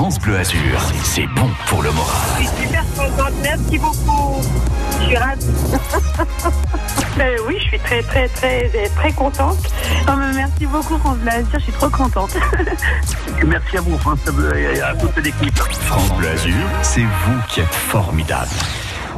France Bleu Azur, c'est bon pour le moral. Je suis super contente, merci beaucoup. Je suis ravie. Ben oui, je suis très très très très contente. Oh, mais merci beaucoup France Bleu Azur, je suis trop contente. Merci à vous, France Bleu, et à toute l'équipe. France Bleu Azur, c'est vous qui êtes formidable.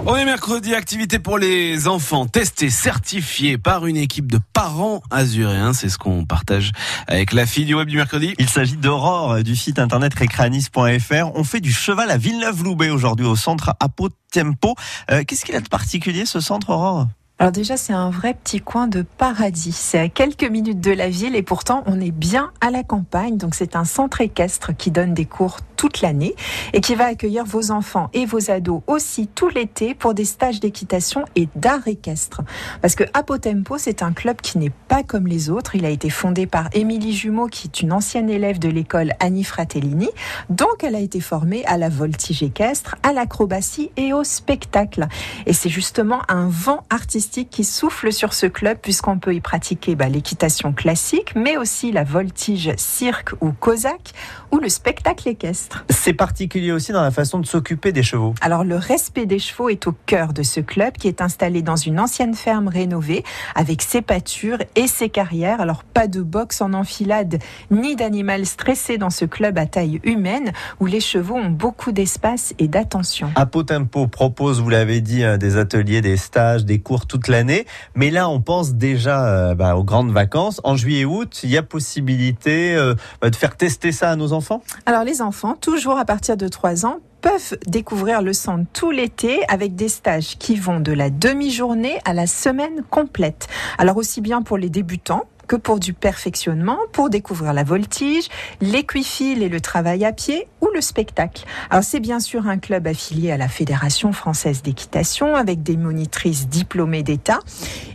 On est mercredi, activité pour les enfants, testés, certifiés par une équipe de parents azuréens. C'est ce qu'on partage avec la fille du web du mercredi. Il s'agit d'Aurore euh, du site internet recranis.fr. On fait du cheval à Villeneuve-Loubet aujourd'hui au centre Apotempo. Euh, Qu'est-ce qu'il a de particulier ce centre, Aurore? Alors déjà, c'est un vrai petit coin de paradis. C'est à quelques minutes de la ville et pourtant, on est bien à la campagne. Donc, c'est un centre équestre qui donne des cours toute l'année et qui va accueillir vos enfants et vos ados aussi tout l'été pour des stages d'équitation et d'art équestre. Parce que Apotempo, c'est un club qui n'est pas comme les autres. Il a été fondé par Émilie Jumeau, qui est une ancienne élève de l'école Annie Fratellini. Donc, elle a été formée à la voltige équestre, à l'acrobatie et au spectacle. Et c'est justement un vent artistique qui souffle sur ce club puisqu'on peut y pratiquer bah, l'équitation classique, mais aussi la voltige cirque ou cosaque ou le spectacle équestre. C'est particulier aussi dans la façon de s'occuper des chevaux. Alors le respect des chevaux est au cœur de ce club qui est installé dans une ancienne ferme rénovée avec ses pâtures et ses carrières. Alors pas de boxe en enfilade ni d'animal stressé dans ce club à taille humaine où les chevaux ont beaucoup d'espace et d'attention. Apotempo propose, vous l'avez dit, euh, des ateliers, des stages, des cours l'année. Mais là, on pense déjà euh, bah, aux grandes vacances. En juillet-août, il y a possibilité euh, bah, de faire tester ça à nos enfants? Alors les enfants, toujours à partir de 3 ans, peuvent découvrir le centre tout l'été avec des stages qui vont de la demi-journée à la semaine complète. Alors aussi bien pour les débutants que pour du perfectionnement, pour découvrir la voltige, l'équifile et le travail à pied ou le spectacle. Alors c'est bien sûr un club affilié à la Fédération française d'équitation avec des monitrices diplômées d'État.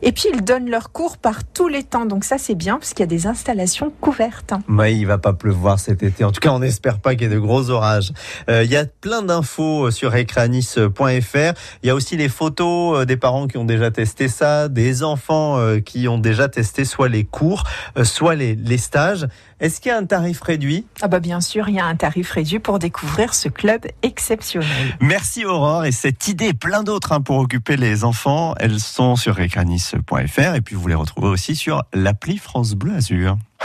Et puis ils donnent leurs cours par tous les temps. Donc ça c'est bien parce qu'il y a des installations couvertes. Mais il va pas pleuvoir cet été. En tout cas, on n'espère pas qu'il y ait de gros orages. Euh, il y a plein d'infos sur ecranis.fr. Il y a aussi les photos euh, des parents qui ont déjà testé ça, des enfants euh, qui ont déjà testé soit les cours, euh, soit les, les stages. Est-ce qu'il y a un tarif réduit? Ah bah bien sûr, il y a un tarif réduit pour découvrir ce club exceptionnel. Merci Aurore et cette idée plein d'autres hein, pour occuper les enfants, elles sont sur ecranis.fr et puis vous les retrouvez aussi sur l'appli France Bleu Azur.